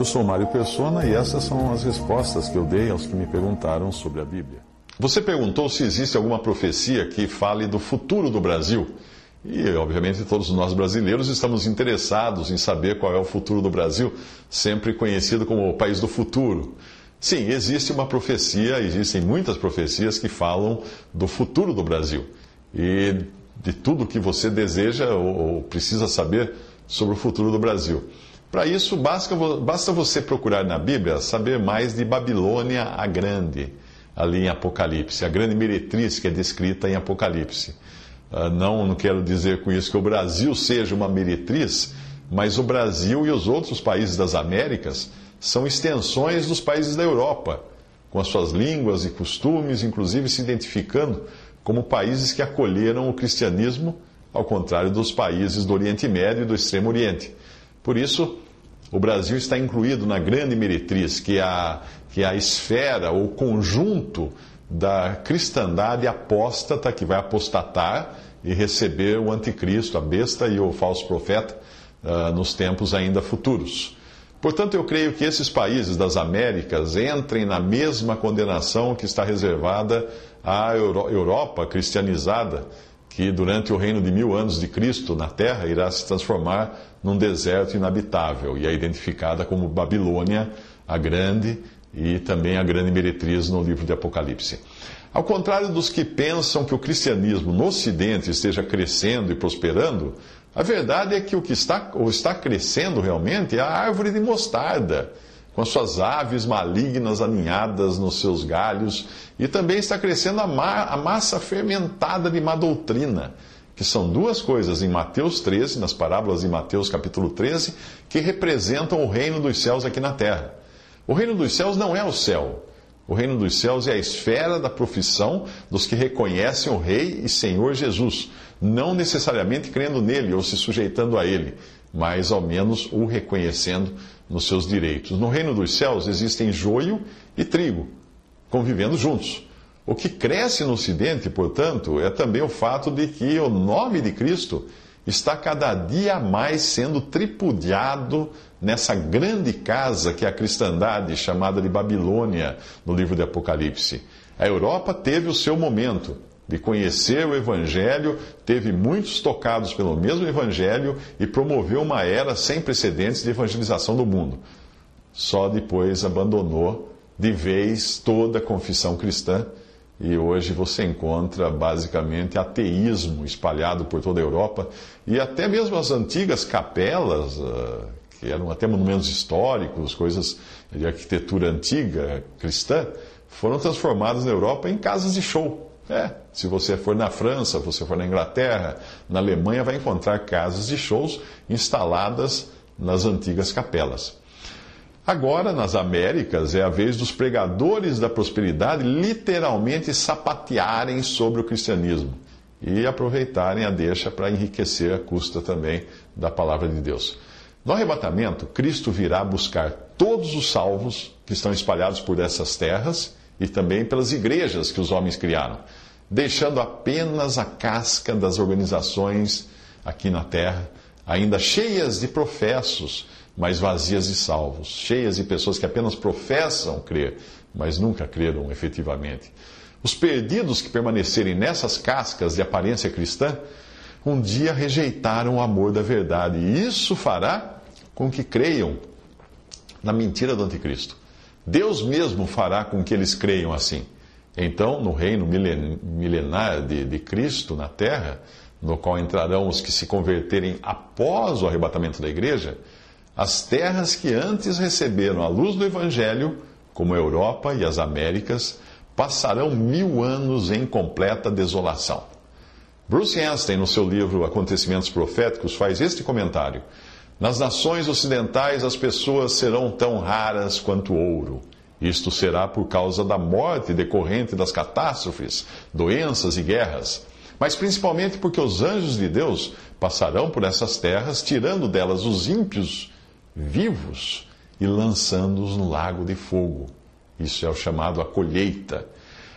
Eu sou Mário Persona e essas são as respostas que eu dei aos que me perguntaram sobre a Bíblia. Você perguntou se existe alguma profecia que fale do futuro do Brasil. E, obviamente, todos nós brasileiros estamos interessados em saber qual é o futuro do Brasil, sempre conhecido como o país do futuro. Sim, existe uma profecia, existem muitas profecias que falam do futuro do Brasil e de tudo que você deseja ou precisa saber sobre o futuro do Brasil. Para isso, basta, basta você procurar na Bíblia saber mais de Babilônia a Grande, ali em Apocalipse, a grande meretriz que é descrita em Apocalipse. Ah, não, não quero dizer com isso que o Brasil seja uma meretriz, mas o Brasil e os outros países das Américas são extensões dos países da Europa, com as suas línguas e costumes, inclusive se identificando como países que acolheram o cristianismo, ao contrário dos países do Oriente Médio e do Extremo Oriente. Por isso, o Brasil está incluído na grande meretriz, que é a, que é a esfera ou conjunto da cristandade apóstata que vai apostatar e receber o anticristo, a besta e o falso profeta uh, nos tempos ainda futuros. Portanto, eu creio que esses países das Américas entrem na mesma condenação que está reservada à Euro Europa cristianizada, que durante o reino de mil anos de Cristo na terra irá se transformar num deserto inabitável e é identificada como Babilônia a Grande e também a grande meretriz no livro de Apocalipse. Ao contrário dos que pensam que o cristianismo no Ocidente esteja crescendo e prosperando, a verdade é que o que está, ou está crescendo realmente é a árvore de mostarda, com as suas aves malignas aninhadas nos seus galhos, e também está crescendo a, ma a massa fermentada de má doutrina, que são duas coisas em Mateus 13, nas parábolas de Mateus capítulo 13, que representam o reino dos céus aqui na terra. O reino dos céus não é o céu. O reino dos céus é a esfera da profissão dos que reconhecem o Rei e Senhor Jesus, não necessariamente crendo nele ou se sujeitando a ele, mas ao menos o reconhecendo nos seus direitos. No reino dos céus existem joio e trigo, convivendo juntos. O que cresce no Ocidente, portanto, é também o fato de que o nome de Cristo está cada dia mais sendo tripudiado nessa grande casa que é a cristandade, chamada de Babilônia, no livro de Apocalipse. A Europa teve o seu momento de conhecer o Evangelho, teve muitos tocados pelo mesmo Evangelho e promoveu uma era sem precedentes de evangelização do mundo. Só depois abandonou de vez toda a confissão cristã e hoje você encontra basicamente ateísmo espalhado por toda a Europa e até mesmo as antigas capelas, ah, que eram até monumentos históricos, coisas de arquitetura antiga cristã, foram transformadas na Europa em casas de show. É, se você for na França, se você for na Inglaterra, na Alemanha, vai encontrar casas de shows instaladas nas antigas capelas. Agora, nas Américas, é a vez dos pregadores da prosperidade literalmente sapatearem sobre o cristianismo e aproveitarem a deixa para enriquecer a custa também da palavra de Deus. No arrebatamento, Cristo virá buscar todos os salvos que estão espalhados por essas terras e também pelas igrejas que os homens criaram, deixando apenas a casca das organizações aqui na terra, ainda cheias de professos mas vazias de salvos, cheias de pessoas que apenas professam crer, mas nunca creram efetivamente. Os perdidos que permanecerem nessas cascas de aparência cristã, um dia rejeitaram o amor da verdade, e isso fará com que creiam na mentira do anticristo. Deus mesmo fará com que eles creiam assim. Então, no reino milenar de, de Cristo na terra, no qual entrarão os que se converterem após o arrebatamento da igreja, as terras que antes receberam a luz do Evangelho, como a Europa e as Américas, passarão mil anos em completa desolação. Bruce Anstey, no seu livro Acontecimentos Proféticos, faz este comentário: Nas nações ocidentais as pessoas serão tão raras quanto ouro. Isto será por causa da morte decorrente das catástrofes, doenças e guerras, mas principalmente porque os anjos de Deus passarão por essas terras, tirando delas os ímpios vivos e lançando-os no lago de fogo. Isso é o chamado a colheita.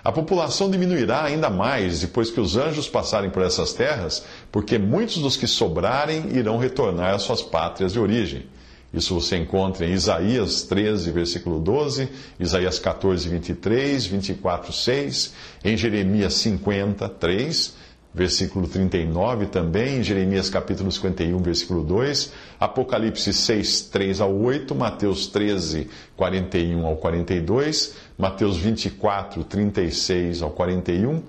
A população diminuirá ainda mais depois que os anjos passarem por essas terras, porque muitos dos que sobrarem irão retornar às suas pátrias de origem. Isso você encontra em Isaías 13, versículo 12, Isaías 14, 23, 24, 6, em Jeremias 50, 3, versículo 39 também, em Jeremias capítulo 51, versículo 2, Apocalipse 6, 3 ao 8, Mateus 13, 41 ao 42, Mateus 24, 36 ao 41,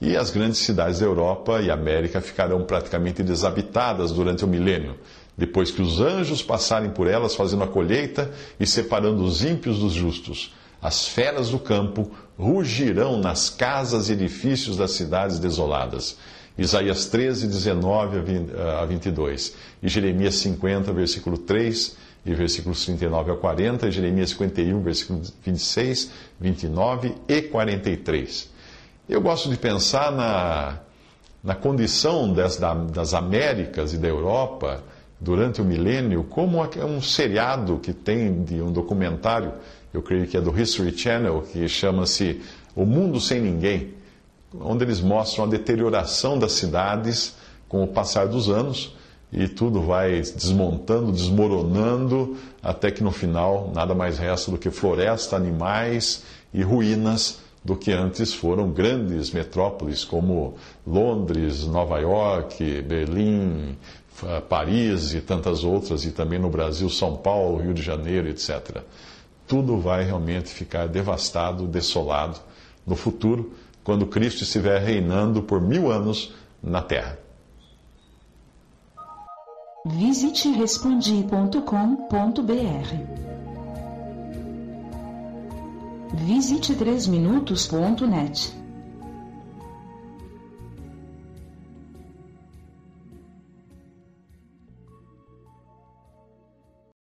e as grandes cidades da Europa e América ficarão praticamente desabitadas durante o milênio, depois que os anjos passarem por elas fazendo a colheita e separando os ímpios dos justos. As feras do campo rugirão nas casas e edifícios das cidades desoladas. Isaías 13, 19 a 22. E Jeremias 50, versículo 3 e versículos 39 a 40. E Jeremias 51, versículos 26, 29 e 43. Eu gosto de pensar na, na condição das, das Américas e da Europa durante o milênio como um seriado que tem de um documentário eu creio que é do History Channel, que chama-se O Mundo Sem Ninguém, onde eles mostram a deterioração das cidades com o passar dos anos e tudo vai desmontando, desmoronando, até que no final nada mais resta do que floresta, animais e ruínas do que antes foram grandes metrópoles como Londres, Nova York, Berlim, Paris e tantas outras, e também no Brasil, São Paulo, Rio de Janeiro, etc tudo vai realmente ficar devastado, desolado no futuro, quando Cristo estiver reinando por mil anos na terra. Visite respondi.com.br. Visite 3minutos.net.